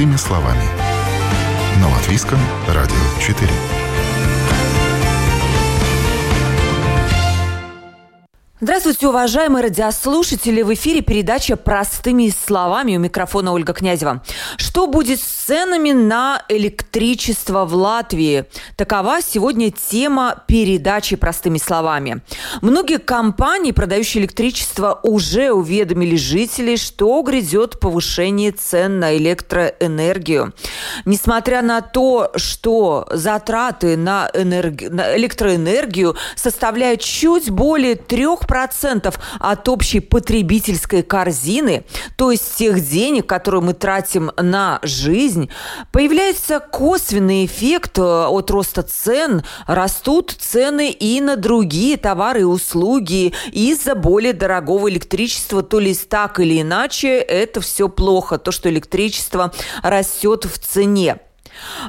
простыми словами. На Латвийском радио 4. Здравствуйте, уважаемые радиослушатели! В эфире передача «Простыми словами» у микрофона Ольга Князева. Что будет с ценами на электричество в Латвии? Такова сегодня тема передачи «Простыми словами». Многие компании, продающие электричество, уже уведомили жителей, что грядет повышение цен на электроэнергию. Несмотря на то, что затраты на, энерг... на электроэнергию составляют чуть более трех 10% от общей потребительской корзины, то есть тех денег, которые мы тратим на жизнь, появляется косвенный эффект э, от роста цен, растут цены и на другие товары и услуги. Из-за более дорогого электричества, то ли так или иначе, это все плохо, то, что электричество растет в цене.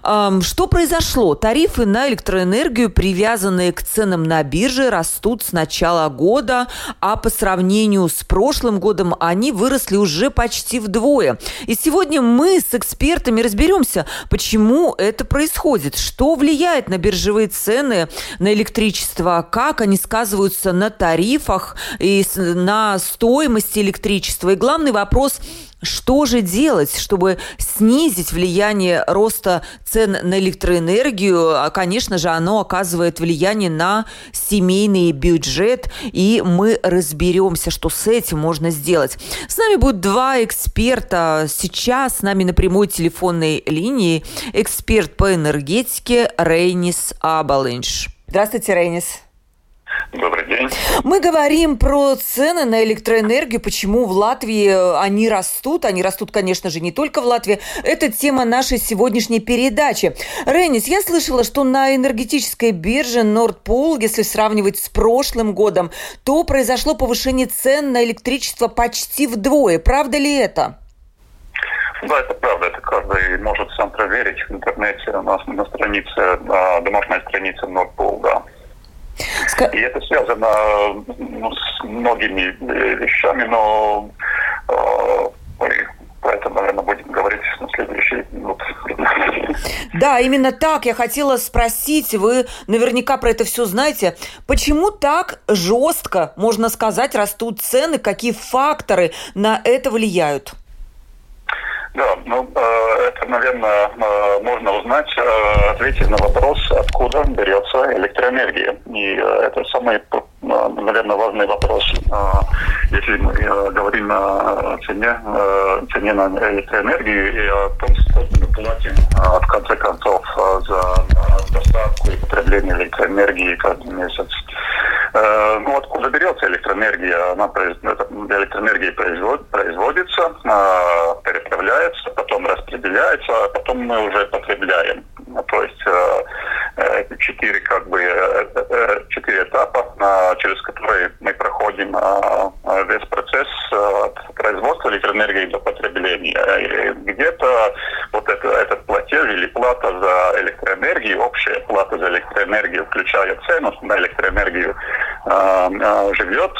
Что произошло? Тарифы на электроэнергию, привязанные к ценам на бирже, растут с начала года, а по сравнению с прошлым годом они выросли уже почти вдвое. И сегодня мы с экспертами разберемся, почему это происходит, что влияет на биржевые цены на электричество, как они сказываются на тарифах и на стоимости электричества. И главный вопрос – что же делать, чтобы снизить влияние роста цен на электроэнергию? А, конечно же, оно оказывает влияние на семейный бюджет, и мы разберемся, что с этим можно сделать. С нами будут два эксперта. Сейчас с нами на прямой телефонной линии эксперт по энергетике Рейнис Абалинш. Здравствуйте, Рейнис. Добрый день. Мы говорим про цены на электроэнергию, почему в Латвии э, они растут. Они растут, конечно же, не только в Латвии. Это тема нашей сегодняшней передачи. Ренис, я слышала, что на энергетической бирже Nordpool, если сравнивать с прошлым годом, то произошло повышение цен на электричество почти вдвое. Правда ли это? Да, это правда. Это каждый может сам проверить в интернете у нас на странице, на домашней странице Nordpool, да. И это связано ну, с многими э, вещами, но э, про это, наверное, будем говорить на следующий минут. Да, именно так я хотела спросить. Вы наверняка про это все знаете. Почему так жестко, можно сказать, растут цены? Какие факторы на это влияют? Да, ну, э, это, наверное, э, можно узнать, э, ответить на вопрос, откуда берется электроэнергия. И это самый, наверное, важный вопрос, если мы говорим о цене, цене на электроэнергию и о том, сколько мы платим, в конце концов, за доставку и потребление электроэнергии каждый месяц. Ну, откуда берется электроэнергия? Она, электроэнергия производится, переправляется потом распределяется, а потом мы уже потребляем. Ну, то есть э, э, четыре как бы э, четыре этапа, через которые мы проходим весь процесс от производства электроэнергии до потребления. Где-то вот это, этот платеж или плата за электроэнергию, общая плата за электроэнергию, включая цену на электроэнергию, живет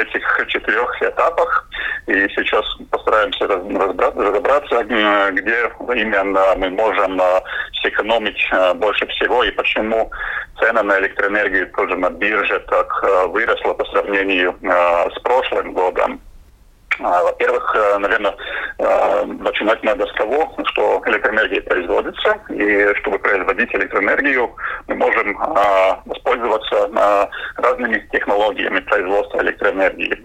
этих четырех этапах. И сейчас постараемся разобраться, где именно мы можем э, сэкономить э, больше всего и почему цена на электроэнергию тоже на бирже так э, выросла по сравнению с прошлым годом. Во-первых, наверное, начинать надо с того, что электроэнергия производится, и чтобы производить электроэнергию, мы можем воспользоваться разными технологиями производства электроэнергии.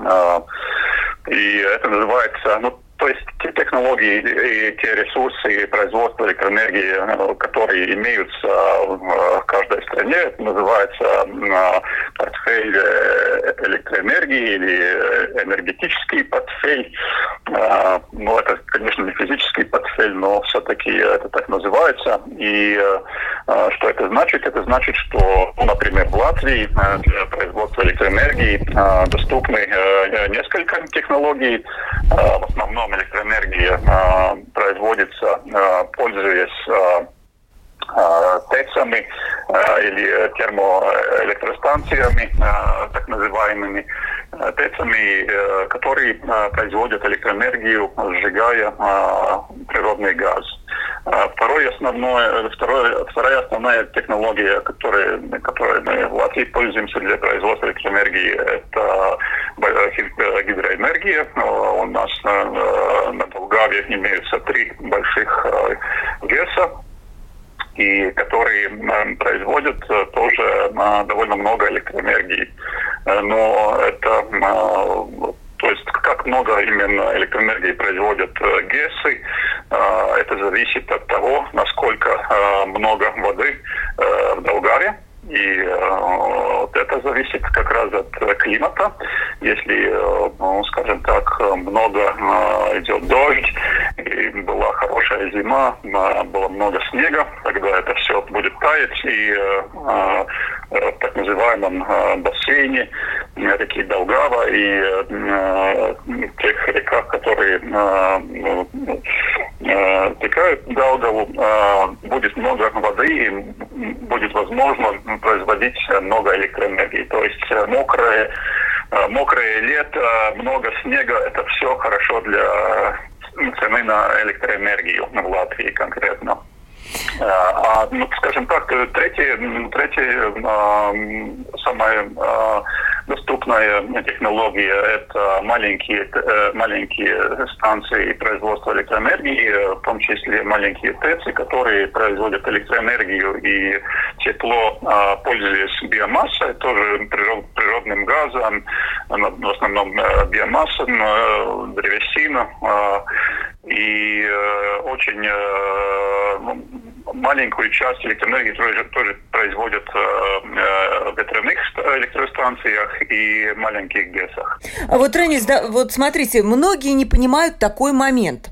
И это называется, ну, то есть те технологии и те ресурсы производства электроэнергии, которые имеются в каждой стране, это называется портфель э, электроэнергии или энергетический портфель. Ну, это, конечно, не физический портфель, но все-таки это так называется. И э, что это значит? Это значит, что, ну, например, в Латвии э, для производства электроэнергии доступны несколько технологий, в основном основном электроэнергия э, производится, э, пользуясь э, ТЭЦами или термоэлектростанциями, так называемыми. ТЭЦами, которые производят электроэнергию, сжигая природный газ. Второе основное, второе, вторая основная технология, которой, которой мы в Латвии пользуемся для производства электроэнергии, это гидроэнергия. У нас на, на Долгаве имеются три больших ГЭСа, и которые производят э, тоже довольно много электроэнергии. Э, но это то есть как много именно электроэнергии производят э, ГЭСы, это зависит от того, насколько много воды в Долгаре и э, это зависит как раз от климата. Если, э, ну, скажем так, много э, идет дождь, и была хорошая зима, было много снега, тогда это все будет таять, и в так называемом бассейне реки Долгава и тех реках, которые текают в Долгаву, будет много воды, и будет возможно производить много электроэнергии. То есть э, мокрое, э, мокрое лето, много снега – это все хорошо для цены на электроэнергию в Латвии конкретно. Э, а, ну, скажем так, третье, третье самое доступная технология – это маленькие, э, маленькие станции производства электроэнергии, в том числе маленькие ТЭЦы, которые производят электроэнергию и тепло, а, пользуясь биомассой, тоже природным газом, в основном э, биомасса, э, древесина. И очень маленькую часть электроэнергии тоже, тоже производят э, э, в ветряных электростанциях и маленьких ГЭСах. А вот, Ренис, да, вот смотрите, многие не понимают такой момент.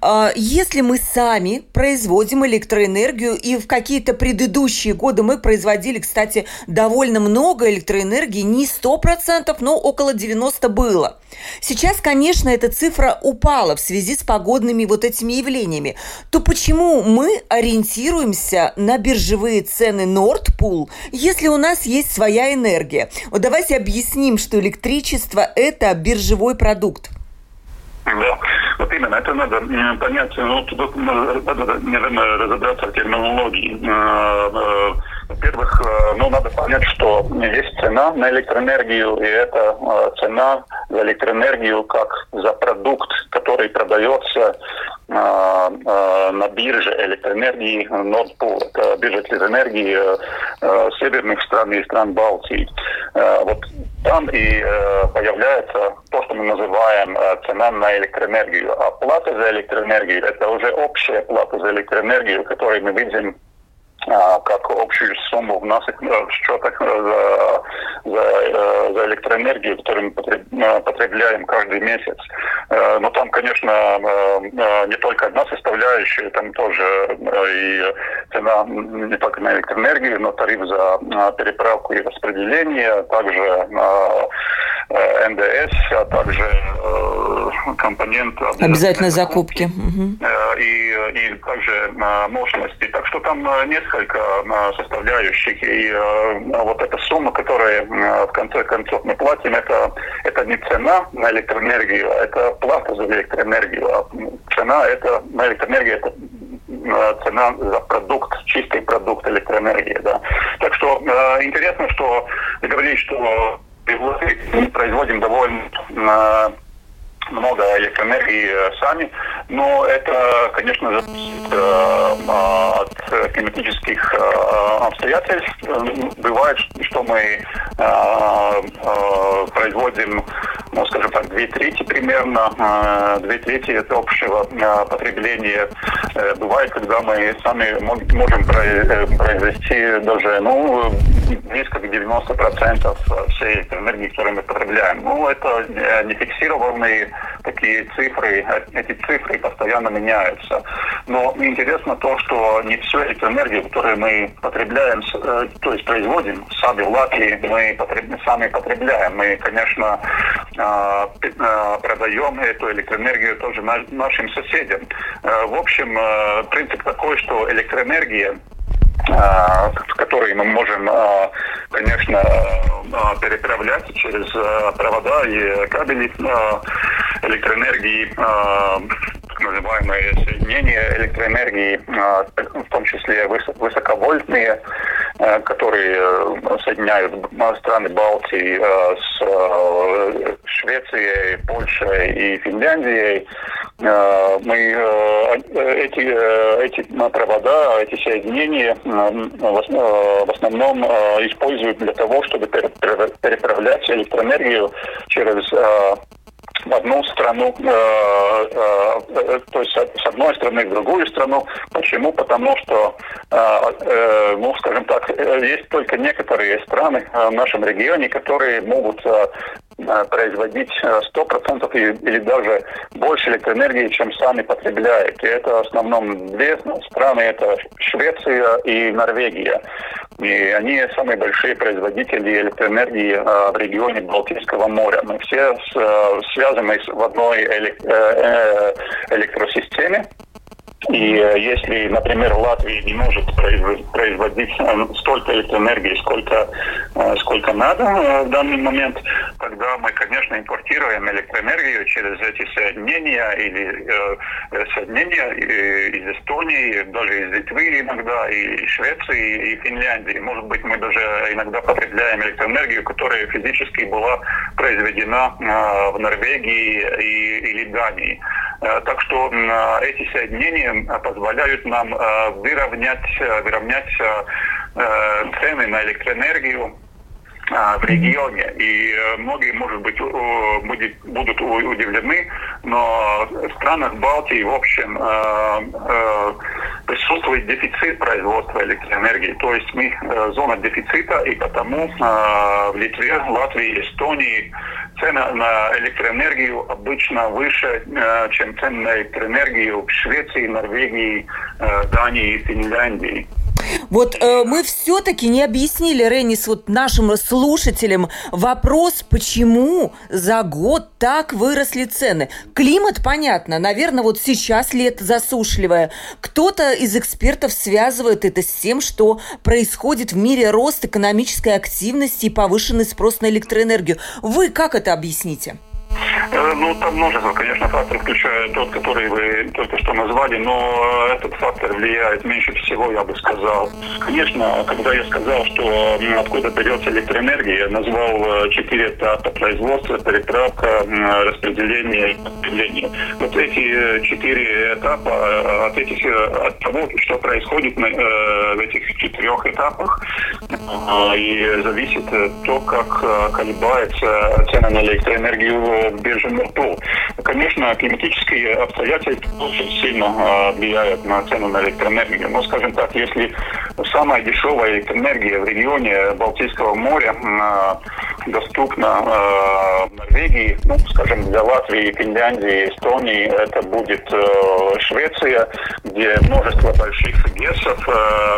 А, если мы сами производим электроэнергию, и в какие-то предыдущие годы мы производили, кстати, довольно много электроэнергии, не 100%, но около 90% было. Сейчас, конечно, эта цифра упала в связи с погодными вот этими явлениями. То почему мы ориентируемся на биржевые цены Nordpool, если у нас есть своя энергия? Вот давайте объясним, что электричество – это биржевой продукт. Да, вот именно, это надо понять, ну, тут надо, наверное, разобраться в терминологии. Э, э, во-первых, э, ну, надо понять, что есть цена на электроэнергию, и это цена за электроэнергию как за продукт, который продается на бирже электроэнергии Nordpool. Это биржа электроэнергии северных стран и стран Балтии. Вот там и э, появляется то, что мы называем э, цена на электроэнергию. А плата за электроэнергию – это уже общая плата за электроэнергию, которую мы видим как общую сумму в наших э, счетах э, за, за, э, за электроэнергию, которую мы потребляем каждый месяц. Но там, конечно, не только одна составляющая, там тоже и цена не только на электроэнергию, но тариф за переправку и распределение, также НДС, а также компонент обязательной закупки. и, и также мощности. Так что там несколько несколько составляющих. И вот эта сумма, которую в конце концов мы платим, это, это не цена на электроэнергию, а это плата за электроэнергию. А цена это, на электроэнергию это цена за продукт, чистый продукт электроэнергии. Да. Так что интересно, что вы говорите, что производим довольно много электроэнергии э, сами, но это, конечно, зависит э, от климатических э, обстоятельств. Бывает, что мы производим, ну, скажем так, две трети примерно, две трети это общего потребления. Бывает, когда мы сами можем произвести даже, ну, близко к 90% всей электроэнергии, которую мы потребляем. Ну, это не фиксированные такие цифры, эти цифры постоянно меняются. Но интересно то, что не всю электроэнергию, которую мы потребляем, э, то есть производим сами в Латвии, мы потреб... сами потребляем. Мы, конечно, э, э, продаем эту электроэнергию тоже нашим соседям. В общем, принцип такой, что электроэнергия Э, которые мы можем э, конечно, переправлять через провода и кабели электроэнергии так называемые соединения электроэнергии, в том числе высоковольтные, которые соединяют страны Балтии с Швецией, Польшей и Финляндией. Мы эти, эти провода, эти соединения в основном используют для того, чтобы переправлять электроэнергию через в одну страну, э, э, э, то есть с одной страны в другую страну. Почему? Потому что, ну, скажем так, есть только некоторые страны в нашем регионе, которые могут производить 100% или даже больше электроэнергии, чем сами потребляют. И это в основном две страны, это Швеция и Норвегия. И они самые большие производители электроэнергии в регионе Балтийского моря. Мы все связаны в одной э, электросистеме. И э, если, например, Латвия не может производить э, столько электроэнергии, сколько, э, сколько надо в данный момент, тогда мы, конечно, импортируем электроэнергию через эти соединения или соединения из Эстонии, даже из Литвы иногда, и Швеции, и Финляндии. Может быть, мы даже иногда потребляем электроэнергию, которая физически была произведена в Норвегии и, или Дании. Так что эти соединения позволяют нам э, выровнять, выровнять цены на электроэнергию в регионе. И многие, может быть, будет, будут удивлены, но в странах Балтии, в общем, присутствует дефицит производства электроэнергии. То есть мы зона дефицита, и потому в Литве, Латвии, Эстонии цена на электроэнергию обычно выше, э, чем цена на электроэнергию в Швеции, Норвегии, э, Дании и Финляндии. Вот э, мы все-таки не объяснили, Ренис, вот нашим слушателям вопрос, почему за год так выросли цены. Климат, понятно, наверное, вот сейчас лето засушливое. Кто-то из экспертов связывает это с тем, что происходит в мире рост экономической активности и повышенный спрос на электроэнергию. Вы как это объясните? Э, ну, там множество, конечно, факторов, включая тот, который вы только что назвали, но этот фактор влияет меньше всего, я бы сказал. Конечно, когда я сказал, что откуда берется электроэнергия, я назвал э, четыре этапа производства, переправка, распределение и потребление. Вот эти э, четыре этапа, от, этих, от того, что происходит в этих четырех этапах, и зависит то, как колебается цена на электроэнергию в биржем РТУ. Конечно, климатические обстоятельства очень сильно а, влияют на цену на электроэнергию. Но, скажем так, если самая дешевая электроэнергия в регионе Балтийского моря а, доступна а, в Норвегии, ну, скажем, для Латвии, Финляндии, Эстонии, это будет Швеция, где множество больших ГЭСов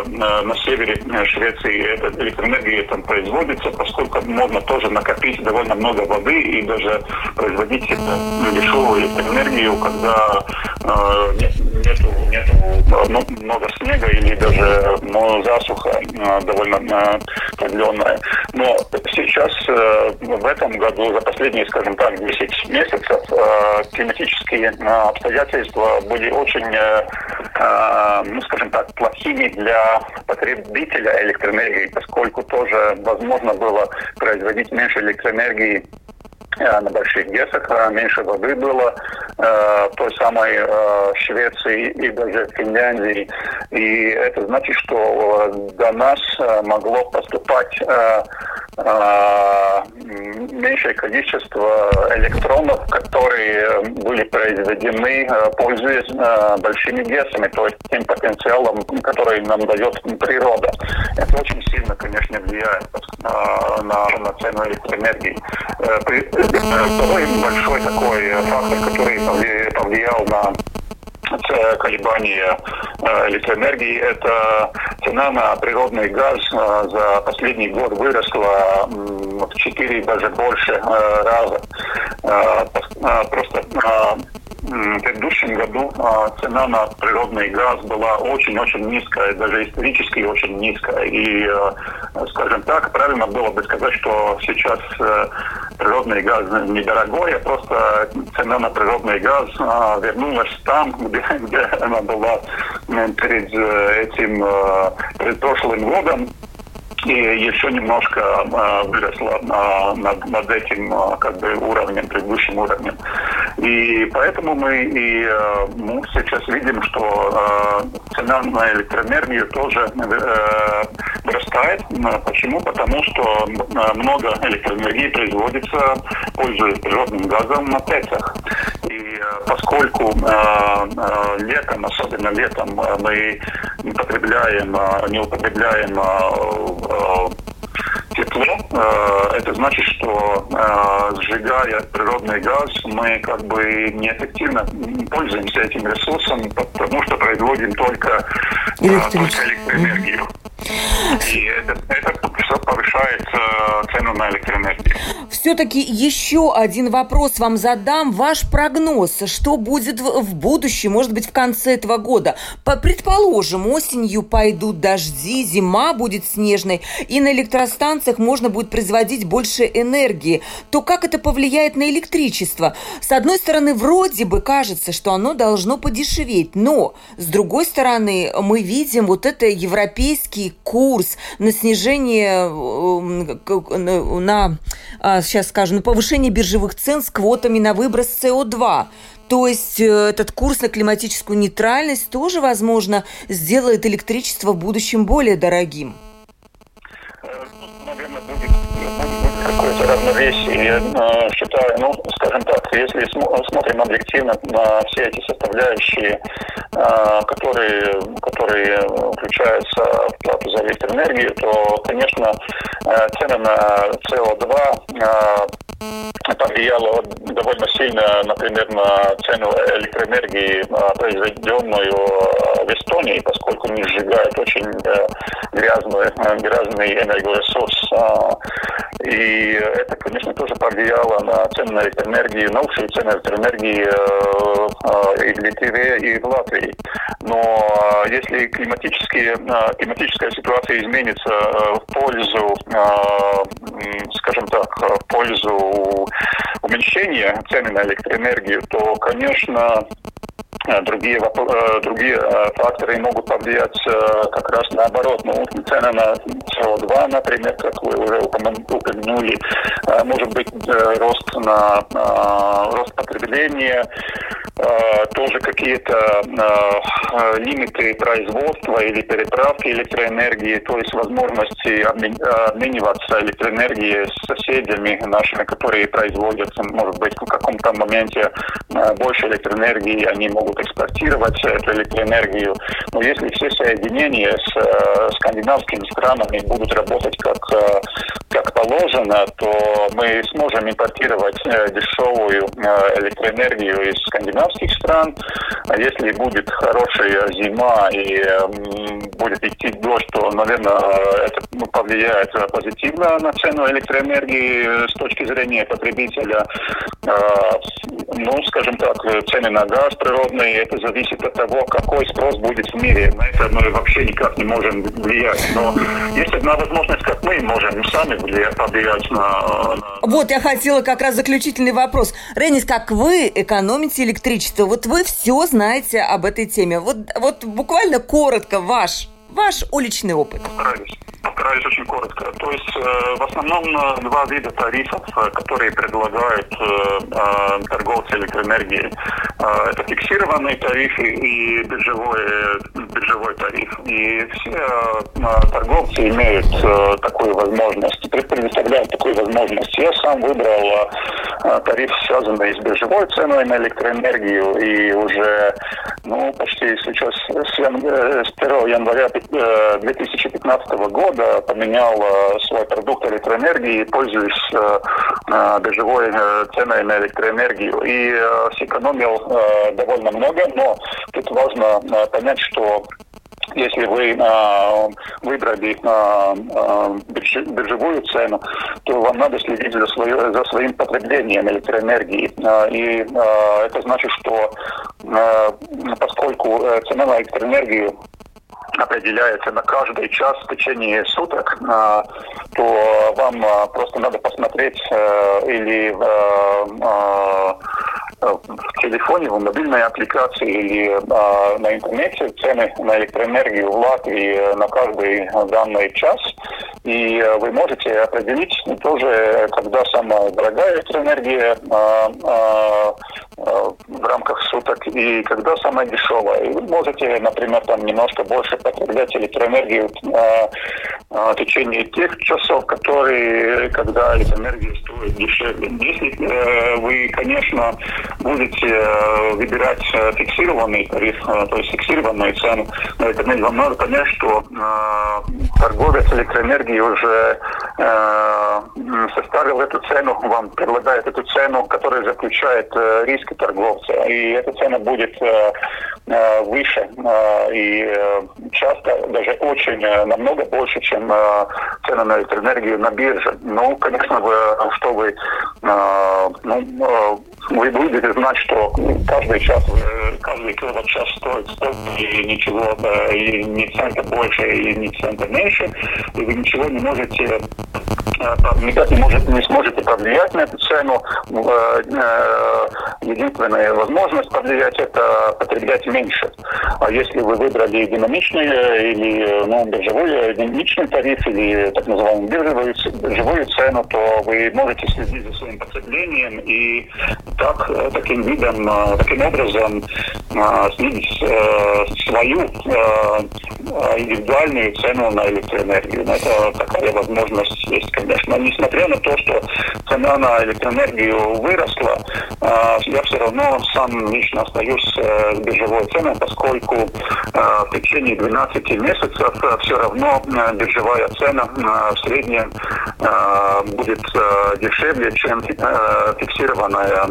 на севере Швеции эта электроэнергия там производится, поскольку можно тоже накопить довольно много воды и даже производить дешевую электроэнергию, когда э, нет, нету, нету ну, много снега или даже ну, засуха э, довольно э, продленная. Но сейчас э, в этом году, за последние, скажем так, 10 месяцев, э, климатические э, обстоятельства были очень, э, э, ну, скажем так, плохими для потребителя электроэнергии, поскольку тоже возможно было производить меньше электроэнергии на больших ГЭСах, э, меньше воды было в той самой Швеции и даже Финляндии. И это значит, что до нас могло поступать меньшее количество электронов, которые были произведены, пользуясь большими ГЭСами, то есть тем потенциалом, который нам дает природа. Это очень сильно, конечно, влияет на, на цену электроэнергии. Второй большой такой фактор, который повлиял на колебания э, электроэнергии. Это цена на природный газ э, за последний год выросла в 4 даже больше э, раза. Просто в предыдущем году цена на природный газ была очень-очень низкая, даже исторически очень низкая. И, скажем так, правильно было бы сказать, что сейчас э, природный газ недорогой, а просто цена на природный газ а, вернулась там, где, где она была перед э, этим, э, перед прошлым годом и еще немножко э, выросла над, над этим э, как бы уровнем, предыдущим уровнем. И поэтому мы и э, мы сейчас видим, что цена на электроэнергию тоже э, вырастает. Почему? Потому что много электроэнергии производится, пользуясь природным газом на ТЭЦах. И э, поскольку э, э, летом, особенно летом, мы не потребляем, не употребляем тепло, это значит, что сжигая природный газ, мы как бы неэффективно пользуемся этим ресурсом, потому что производим только, только электроэнергию. И это, это повышает цену на электроэнергию. Все-таки еще один вопрос вам задам. Ваш прогноз, что будет в будущем, может быть, в конце этого года? Предположим, осенью пойдут дожди, зима будет снежной, и на электростанциях можно будет производить больше энергии. То как это повлияет на электричество? С одной стороны, вроде бы кажется, что оно должно подешеветь, но с другой стороны, мы видим вот это европейский курс на снижение на, а, сейчас скажу, на повышение биржевых цен с квотами на выброс СО2. То есть э, этот курс на климатическую нейтральность тоже, возможно, сделает электричество в будущем более дорогим. Равновесие. Я э, считаю, ну, скажем так, если смотрим объективно на все эти составляющие, э, которые, которые включаются в плату за электроэнергию, то, конечно, цены на СО2 повлияло довольно сильно, например, на цену электроэнергии, произведенную в Эстонии, поскольку они сжигают очень э, грязный, э, грязный энергоресурс. И это, конечно, тоже повлияло на цены на электроэнергию, на уши цены электроэнергии э, и в Литве, и в Латвии. Но а, если климатические, климатическая ситуация изменится в пользу, скажем так, в пользу уменьшения цены на электроэнергию, то, конечно, э, другие, э, другие э, факторы могут повлиять как раз наоборот. Ну, цена на СО2, например, как вы уже упомянули, может быть рост на рост потребления, тоже какие-то лимиты производства или переправки электроэнергии, то есть возможности обмениваться электроэнергией с соседями нашими, которые производят, может быть, в каком-то моменте э, больше электроэнергии, они могут экспортировать электроэнергию. Но если все соединения с э, скандинавскими странами будут работать как, э, как положено, то мы сможем импортировать дешевую электроэнергию из скандинавских стран. А если будет хорошая зима и будет идти дождь, то, наверное, это ну, повлияет позитивно на цену электроэнергии с точки зрения потребителя. А, ну, скажем так, цены на газ природный, это зависит от того, какой спрос будет в мире. На это мы вообще никак не можем влиять. Но есть одна возможность, как мы можем сами влиять, повлиять на... Вот, я хотела как раз заключительный вопрос. Ренис, как вы экономите электричество? Вот вы все знаете об этой теме. Вот, вот буквально коротко ваш, ваш уличный опыт. Постараюсь постараюсь очень коротко. То есть э, в основном э, два вида тарифов, э, которые предлагают торговцы электроэнергией. Это фиксированные тарифы и биржевой, биржевой тариф. И все торговцы имеют такую возможность, предоставляют такую возможность. Я сам выбрал тариф, связанный с биржевой ценой на электроэнергию, и уже ну, почти сейчас с 1 января 2015 года поменял э, свой продукт электроэнергии, пользуясь э, э, биржевой ценой на электроэнергию. И сэкономил довольно много, но тут важно понять, что если вы э, выбрали э, э, биржевую цену, то вам надо следить за, свое, за своим потреблением электроэнергии. Э, и э, это значит, что э, поскольку цена на электроэнергию определяется на каждый час в течение суток, э, то вам э, просто надо посмотреть э, или в в телефоне, в мобильной аппликации или э, на интернете цены на электроэнергию в Латвии на каждый данный час. И вы можете определить тоже, когда самая дорогая электроэнергия э, э, в рамках суток и когда самая дешевая. И вы можете, например, там немножко больше потреблять электроэнергию э, в течение тех часов, которые, когда электроэнергия стоит дешевле. Если э, вы, конечно, будете э, выбирать э, фиксированный тариф, э, то есть фиксированную цену, но это вам надо понять, что торговец электроэнергии уже составил эту цену, вам предлагает эту цену, которая заключает риски торговца. И эта цена будет выше и часто даже очень намного больше, чем цена на электроэнергию на бирже. Ну, конечно, вы, что вы, ну, вы будете знать, что каждый час, э, каждый киловатт-час стоит столько, и ничего, и ни цента больше, и ни цента меньше, и вы ничего не можете э, никак не, может, не сможете повлиять на эту цену. Э, единственная возможность повлиять – это потреблять меньше. А если вы выбрали динамичный или ну, биржевой динамичный тариф или так называемую биржевую, биржевую цену, то вы можете следить за своим потреблением и так, таким видом, таким образом свою индивидуальную цену на электроэнергию. Но это такая возможность есть, конечно. Несмотря на то, что цена на электроэнергию выросла, я все равно сам лично остаюсь биржевой ценой, поскольку в течение 12 месяцев все равно биржевая цена в среднем будет дешевле, чем фиксированная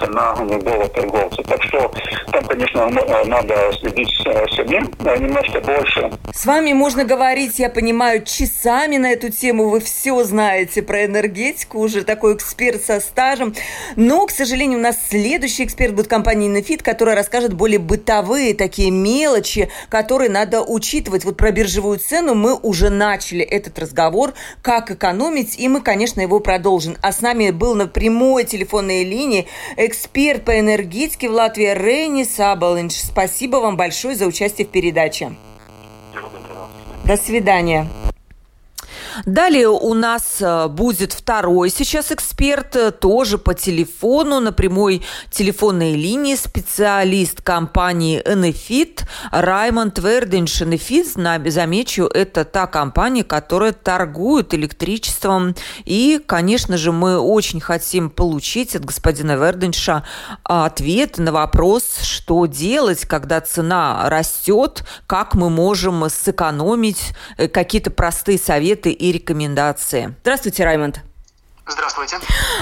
цена любого торговца. Так что там, конечно, надо следить самим немножко больше. С вами можно говорить, я понимаю, часами на эту тему. Вы все знаете про энергетику, уже такой эксперт со стажем. Но, к сожалению, у нас следующий эксперт будет компания Nefit, которая расскажет более бытовые такие мелочи, которые надо учитывать. Вот про биржевую цену мы уже начали этот разговор, как экономить, и мы, конечно, его продолжим. А с нами был на прямой телефонной линии эксперт по энергетике в Латвии Рейни Сабалинч. Спасибо вам большое за участие в передаче. До свидания. Далее у нас э, будет второй сейчас эксперт, э, тоже по телефону, на прямой телефонной линии, специалист компании Enefit Раймонд Верденш. Enefit, замечу, это та компания, которая торгует электричеством. И, конечно же, мы очень хотим получить от господина Верденша ответ на вопрос, что делать, когда цена растет, как мы можем сэкономить, э, какие-то простые советы и рекомендации. Здравствуйте, Раймонд. Здравствуйте.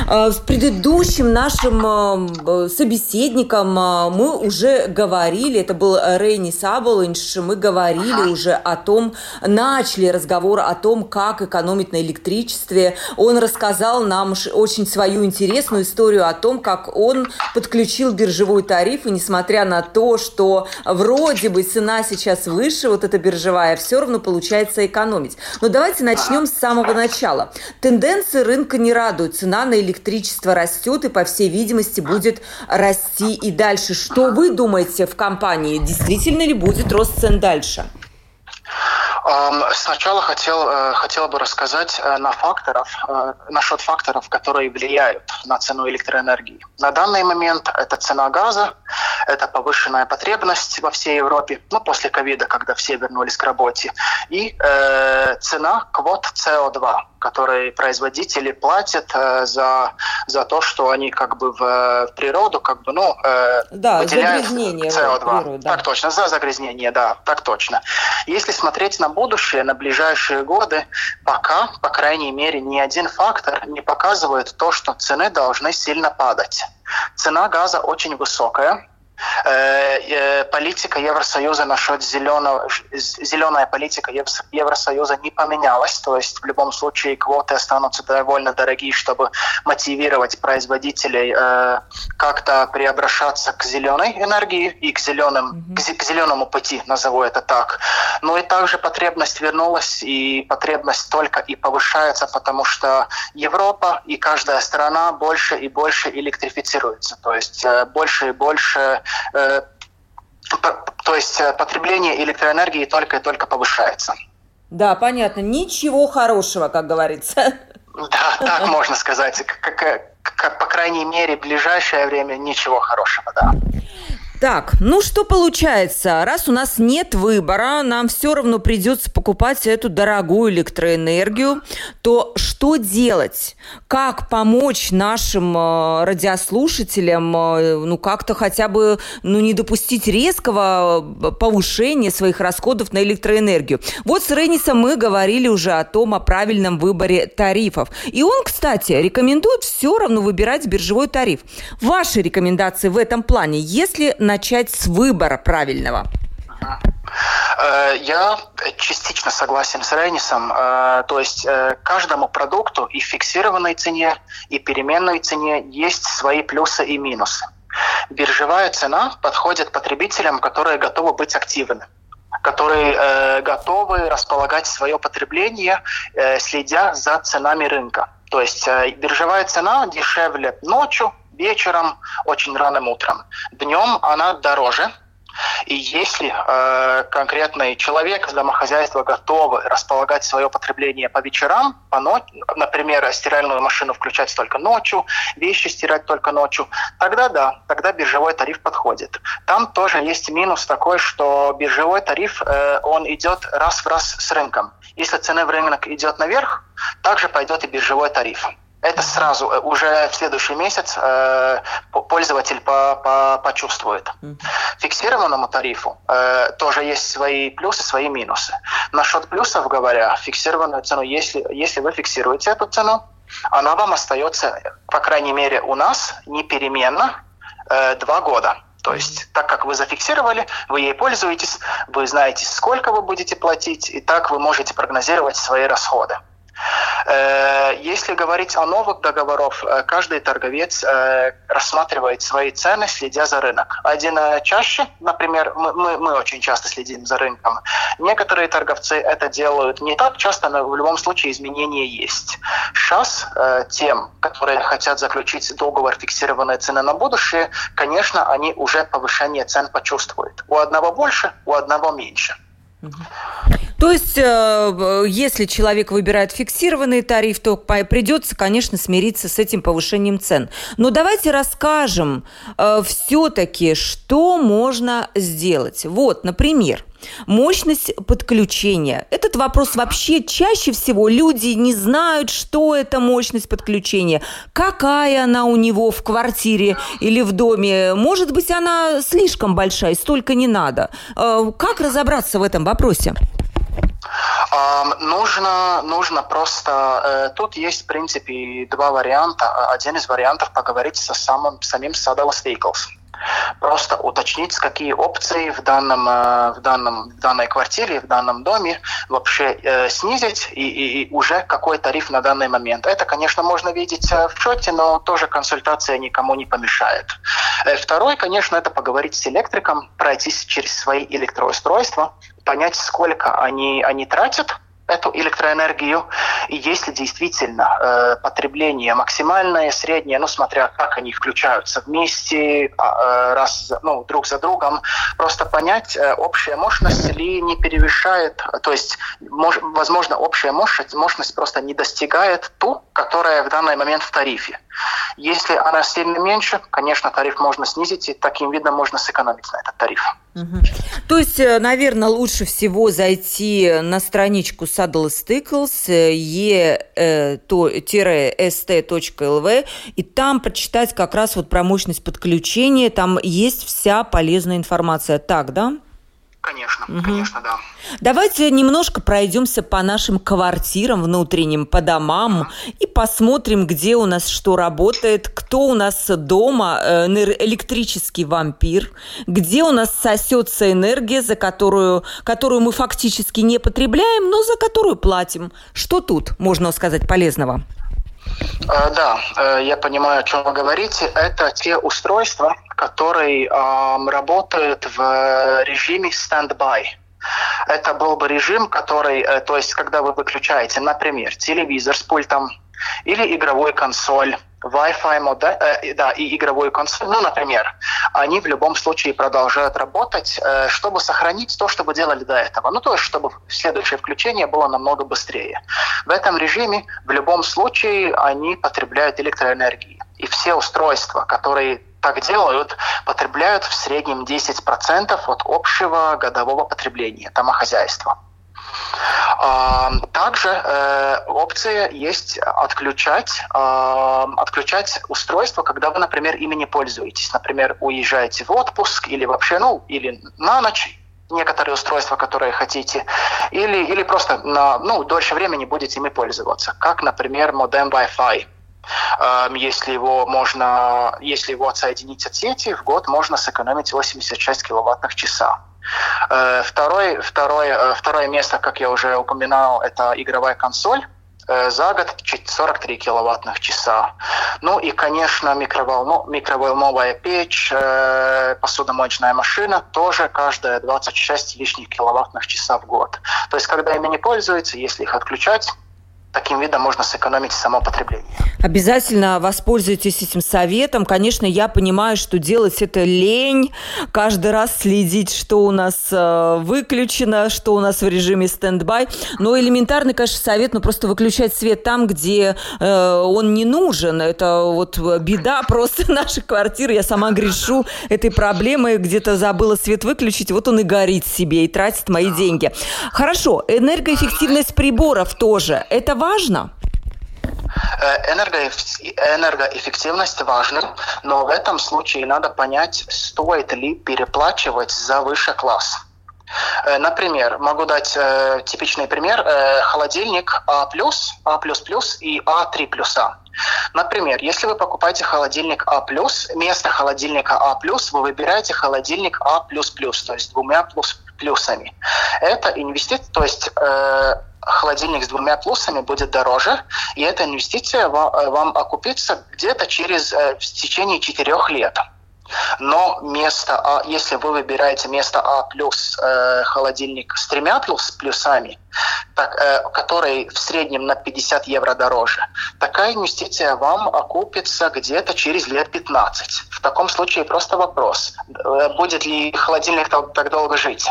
А, с предыдущим нашим собеседником а, мы уже говорили, это был Рейни Саболинш, мы говорили ага. уже о том, начали разговор о том, как экономить на электричестве. Он рассказал нам очень свою интересную историю о том, как он подключил биржевой тариф, и несмотря на то, что вроде бы цена сейчас выше, вот эта биржевая, все равно получается экономить. Но давайте начнем с самого начала. Тенденции рынка не радует. Цена на электричество растет и, по всей видимости, будет расти и дальше. Что вы думаете в компании? Действительно ли будет рост цен дальше? Сначала хотел, э, хотел бы рассказать э, на факторов, э, насчет факторов, которые влияют на цену электроэнергии. На данный момент это цена газа, это повышенная потребность во всей Европе, ну, после ковида, когда все вернулись к работе, и э, цена квот СО2 которые производители платят э, за, за то, что они как бы в, в природу как бы, ну, э, да, выделяют СО2. Природу, да. Так точно, за загрязнение, да, так точно. Если смотреть на будущее, на ближайшие годы, пока, по крайней мере, ни один фактор не показывает то, что цены должны сильно падать. Цена газа очень высокая, политика Евросоюза насчет зеленого, зеленая политика Евросоюза не поменялась, то есть в любом случае квоты останутся довольно дорогие, чтобы мотивировать производителей э, как-то преобращаться к зеленой энергии и к, зеленым, mm-hmm. к, зеленому пути, назову это так. Но и также потребность вернулась, и потребность только и повышается, потому что Европа и каждая страна больше и больше электрифицируется, то есть э, больше и больше Э, то есть э, потребление электроэнергии только и только повышается. Да, понятно. Ничего хорошего, как говорится. Да, так можно сказать. Как, как, по крайней мере, в ближайшее время ничего хорошего, да. Так, ну что получается? Раз у нас нет выбора, нам все равно придется покупать эту дорогую электроэнергию, то что делать? Как помочь нашим э, радиослушателям, э, ну как-то хотя бы, ну не допустить резкого э, повышения своих расходов на электроэнергию? Вот с Ренисом мы говорили уже о том, о правильном выборе тарифов. И он, кстати, рекомендует все равно выбирать биржевой тариф. Ваши рекомендации в этом плане, если начать с выбора правильного? Э, я частично согласен с Рейнисом. Э, то есть э, каждому продукту и фиксированной цене, и переменной цене есть свои плюсы и минусы. Биржевая цена подходит потребителям, которые готовы быть активны которые э, готовы располагать свое потребление, э, следя за ценами рынка. То есть э, биржевая цена дешевле ночью, вечером, очень ранним утром. Днем она дороже, и если э, конкретный человек, домохозяйство готовы располагать свое потребление по вечерам, по ночи, например, стиральную машину включать только ночью, вещи стирать только ночью, тогда да, тогда биржевой тариф подходит. Там тоже есть минус такой, что биржевой тариф, э, он идет раз в раз с рынком. Если цена в рынок идет наверх, также пойдет и биржевой тариф это сразу э, уже в следующий месяц э, пользователь по, по, почувствует. Фиксированному тарифу э, тоже есть свои плюсы, свои минусы. Насчет плюсов говоря, фиксированную цену, если, если вы фиксируете эту цену, она вам остается, по крайней мере, у нас непеременно э, два года. То есть, так как вы зафиксировали, вы ей пользуетесь, вы знаете, сколько вы будете платить, и так вы можете прогнозировать свои расходы. Э, если говорить о новых договорах, э, каждый торговец э, рассматривает свои цены, следя за рынок. Один чаще, например, мы, мы очень часто следим за рынком. Некоторые торговцы это делают не так часто, но в любом случае изменения есть. Сейчас тем, которые хотят заключить договор фиксированной цены на будущее, конечно, они уже повышение цен почувствуют. У одного больше, у одного меньше. То есть, э, если человек выбирает фиксированный тариф, то придется, конечно, смириться с этим повышением цен. Но давайте расскажем э, все-таки, что можно сделать. Вот, например, Мощность подключения. Этот вопрос вообще чаще всего люди не знают, что это мощность подключения, какая она у него в квартире или в доме. Может быть, она слишком большая, столько не надо. Э, как разобраться в этом вопросе? Нужно, нужно просто... Э, тут есть, в принципе, два варианта. Один из вариантов поговорить со самым, самим Saddle Vehicles. Просто уточнить, какие опции в, данном, э, в, данном, в данной квартире, в данном доме вообще э, снизить и, и, и уже какой тариф на данный момент. Это, конечно, можно видеть э, в счете, но тоже консультация никому не помешает. Второй, конечно, это поговорить с электриком, пройтись через свои электроустройства, понять, сколько они, они тратят эту электроэнергию, и если действительно э, потребление максимальное, среднее, ну, смотря как они включаются вместе, а, э, раз, ну, друг за другом, просто понять, э, общая мощность ли не перевешает, то есть, мож, возможно, общая мощность, мощность просто не достигает ту, которая в данный момент в тарифе. Если она сильно меньше, конечно, тариф можно снизить, и таким видом можно сэкономить на этот тариф. Угу. То есть, э, наверное, лучше всего зайти на страничку Saddle Stickles e-st.lv и там прочитать как раз вот про мощность подключения. Там есть вся полезная информация. Так, да? Конечно, угу. конечно, да. Давайте немножко пройдемся по нашим квартирам внутренним, по домам угу. и посмотрим, где у нас что работает, кто у нас дома э, электрический вампир, где у нас сосется энергия, за которую, которую мы фактически не потребляем, но за которую платим. Что тут можно сказать полезного? Э, да, э, я понимаю, о чем вы говорите. Это те устройства, которые работают в режиме стендбай. Это был бы режим, который, э, то есть, когда вы выключаете, например, телевизор с пультом или игровую консоль, Wi-Fi модель, э, да, и игровую консоль, ну, например, они в любом случае продолжают работать, э, чтобы сохранить то, что вы делали до этого. Ну, то есть, чтобы следующее включение было намного быстрее. В этом режиме в любом случае они потребляют электроэнергии. И все устройства, которые так делают, потребляют в среднем 10% от общего годового потребления домохозяйства. А, также э, опция есть отключать, э, отключать устройство, когда вы, например, ими не пользуетесь. Например, уезжаете в отпуск или вообще, ну, или на ночь, некоторые устройства, которые хотите, или, или просто на ну, дольше времени будете ими пользоваться, как, например, модем Wi-Fi. Эм, если его можно, если его отсоединить от сети, в год можно сэкономить 86 киловаттных часа. Э, второе, второе, э, второе место, как я уже упоминал, это игровая консоль э, за год 43 киловаттных часа. Ну и, конечно, микроволно, микроволновая печь, посудомоечная машина тоже каждая 26 лишних киловаттных часа в год. То есть, когда ими не пользуются, если их отключать, таким видом можно сэкономить само. Обязательно воспользуйтесь этим советом. Конечно, я понимаю, что делать это лень, каждый раз следить, что у нас э, выключено, что у нас в режиме стендбай. Но элементарный, конечно, совет, ну просто выключать свет там, где э, он не нужен. Это вот беда просто нашей квартиры. Я сама грешу этой проблемой, где-то забыла свет выключить, вот он и горит себе и тратит мои деньги. Хорошо, энергоэффективность приборов тоже. Это важно важно? Э, энергоэффективность важна, но в этом случае надо понять, стоит ли переплачивать за высший класс. Э, например, могу дать э, типичный пример. Э, холодильник А+, А++ и А3 плюса. Например, если вы покупаете холодильник А+, вместо холодильника А+, вы выбираете холодильник А++, то есть двумя плюс, плюсами. Это инвестиция, то есть э, холодильник с двумя плюсами будет дороже, и эта инвестиция вам, э, вам окупится где-то через э, в течение четырех лет. Но место А, если вы выбираете место А плюс э, холодильник с тремя плюс плюсами, так, э, который в среднем на 50 евро дороже, такая инвестиция вам окупится где-то через лет 15. В таком случае просто вопрос, э, будет ли холодильник так, так долго жить.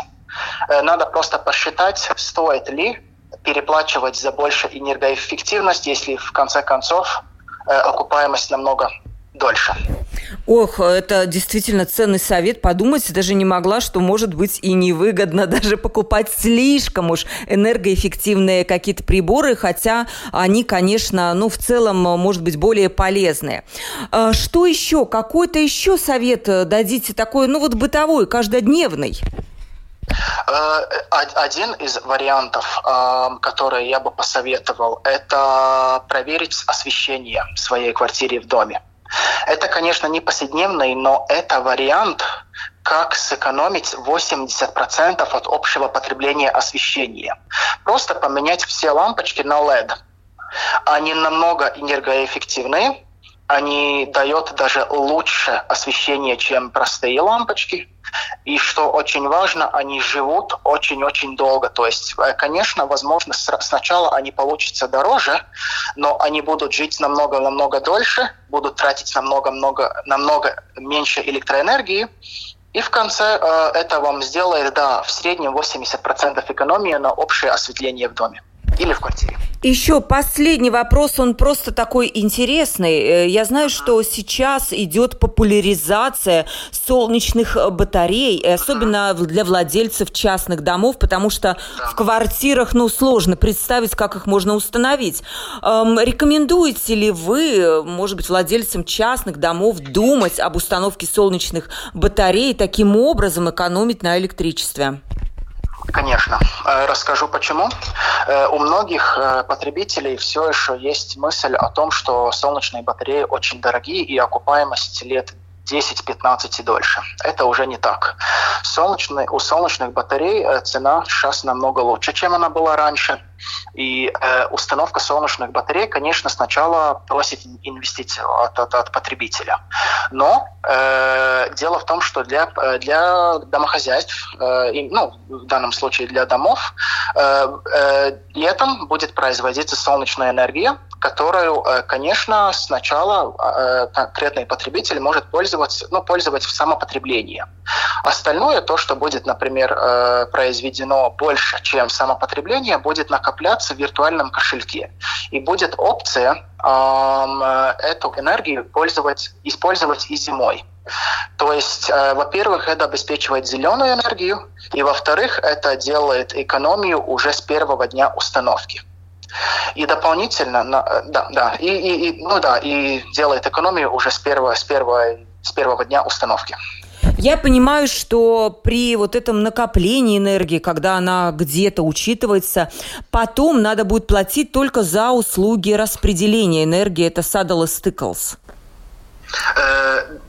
Э, надо просто посчитать, стоит ли переплачивать за большую энергоэффективность, если в конце концов э, окупаемость намного дольше. Ох, это действительно ценный совет. Подумать даже не могла, что может быть и невыгодно даже покупать слишком уж энергоэффективные какие-то приборы, хотя они, конечно, ну, в целом, может быть, более полезные. А что еще? Какой-то еще совет дадите такой, ну, вот бытовой, каждодневный? Э, один из вариантов, э, который я бы посоветовал, это проверить освещение в своей квартире в доме. Это, конечно, не повседневный, но это вариант, как сэкономить 80% от общего потребления освещения. Просто поменять все лампочки на LED. Они намного энергоэффективные, они дают даже лучше освещение, чем простые лампочки. И что очень важно, они живут очень-очень долго. То есть, э, конечно, возможно, сначала они получатся дороже, но они будут жить намного-намного дольше, будут тратить намного-много намного меньше электроэнергии. И в конце э, это вам сделает, да, в среднем 80% экономии на общее осветление в доме или в квартире. Еще последний вопрос, он просто такой интересный. Э, я знаю, что сейчас идет популяризация солнечных батарей, особенно для владельцев частных домов, потому что в квартирах, ну, сложно представить, как их можно установить. Эм, рекомендуете ли вы, может быть, владельцам частных домов думать об установке солнечных батарей, таким образом экономить на электричестве? Конечно. Э, расскажу почему. Э, у многих э, потребителей все еще есть мысль о том, что солнечные батареи очень дорогие и окупаемость лет 10-15 и дольше. Это уже не так. Солнечный, у солнечных батарей цена сейчас намного лучше, чем она была раньше. И э, установка солнечных батарей, конечно, сначала просит инвестицию от, от, от потребителя. Но э, дело в том, что для, для домохозяйств, э, и, ну, в данном случае для домов, э, э, летом будет производиться солнечная энергия, которую, э, конечно, сначала э, конкретный потребитель может пользоваться, ну, пользовать в самопотреблении. Остальное, то, что будет, например, э, произведено больше, чем самопотребление, будет накопляться в виртуальном кошельке. И будет опция эту энергию пользовать, использовать и зимой. То есть, во-первых, это обеспечивает зеленую энергию, и во-вторых, это делает экономию уже с первого дня установки. И дополнительно, э, да, да, и, и, и, ну да, и делает экономию уже с первого, с первого, с первого дня установки. Я понимаю, что при вот этом накоплении энергии, когда она где-то учитывается, потом надо будет платить только за услуги распределения энергии. Это Saddle Stickles.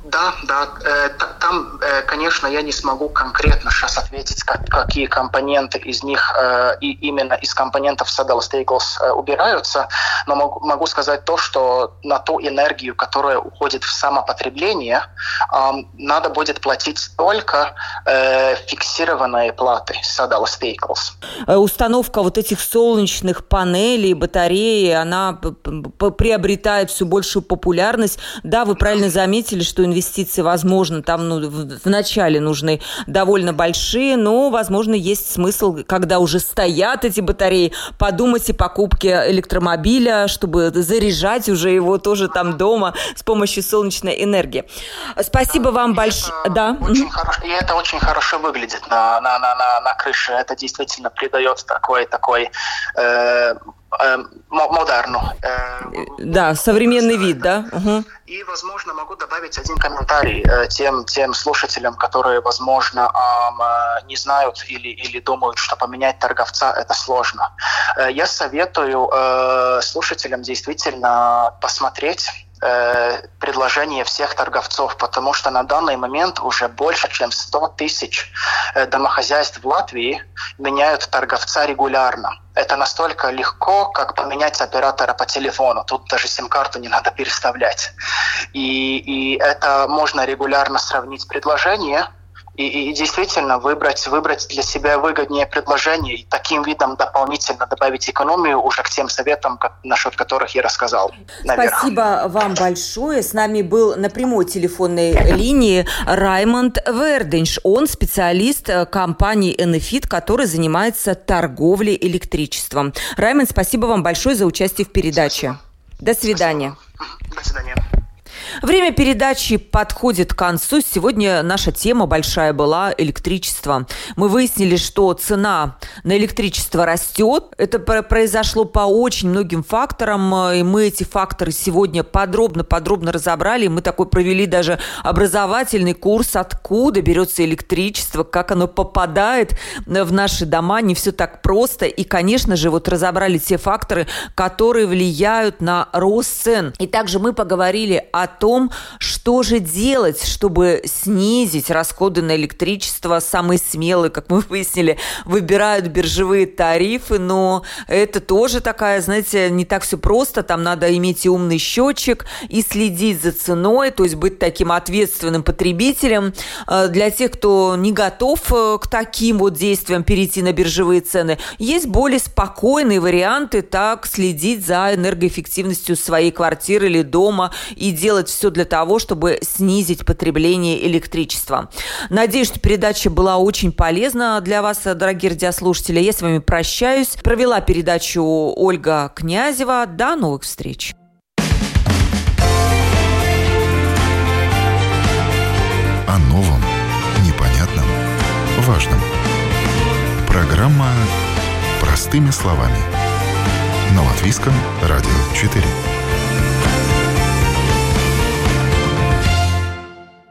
Э, да, да. Э, там, э, конечно, я не смогу конкретно сейчас ответить, как, какие компоненты из них и именно из компонентов Saddle Staples убираются, но могу, могу сказать то, что на ту энергию, которая уходит в самопотребление, надо будет платить только фиксированные платы Saddle Staples. Установка вот этих солнечных панелей, батареи, она приобретает все большую популярность. Да, вы правильно заметили, что инвестиции, возможно, там ну, в, в начале нужны довольно большие, но, возможно, есть смысл, когда уже стоят эти батареи, подумать о покупке электромобиля, чтобы заряжать уже его тоже там дома с помощью солнечной энергии. Спасибо вам большое. Да. Очень хорошо, и это очень хорошо выглядит на, на, на, на, на крыше. Это действительно придает такой, такой э, модерну. Э, да, современный вид, да? Угу. И, возможно, могу добавить один комментарий э, тем, тем слушателям, которые, возможно, э, не знают или, или думают, что поменять торговца – это сложно. Э, я советую слушателям действительно посмотреть предложение всех торговцов, потому что на данный момент уже больше, чем 100 тысяч э, домохозяйств в Латвии меняют торговца регулярно. Это настолько легко, как поменять оператора по телефону. Тут даже сим-карту не надо переставлять. И, и это можно регулярно сравнить предложение и, и действительно выбрать, выбрать для себя выгоднее предложение и таким видом дополнительно добавить экономию уже к тем советам, как, насчет которых я рассказал. Наверх. Спасибо вам большое. С нами был на прямой телефонной линии Раймонд Верденш. Он специалист э, компании Enefit, который занимается торговлей электричеством. Раймонд, спасибо вам большое за участие в передаче. Спасибо. До свидания. Спасибо. До свидания. Время передачи подходит к концу. Сегодня наша тема большая была электричество. Мы выяснили, что цена на электричество растет. Это произошло по очень многим факторам, и мы эти факторы сегодня подробно-подробно разобрали. Мы такой провели даже образовательный курс, откуда берется электричество, как оно попадает в наши дома. Не все так просто. И, конечно же, вот разобрали те факторы, которые влияют на рост цен. И также мы поговорили о том, что же делать, чтобы снизить расходы на электричество. Самые смелые, как мы выяснили, выбирают биржевые тарифы, но это тоже такая, знаете, не так все просто. Там надо иметь и умный счетчик, и следить за ценой, то есть быть таким ответственным потребителем. Э, для тех, кто не готов э, к таким вот действиям перейти на биржевые цены, есть более спокойные варианты так следить за энергоэффективностью своей квартиры или дома и делать делать все для того, чтобы снизить потребление электричества. Надеюсь, что передача была очень полезна для вас, дорогие радиослушатели. Я с вами прощаюсь. Провела передачу Ольга Князева. До новых встреч. О новом, непонятном, важном. Программа «Простыми словами». На Латвийском радио 4.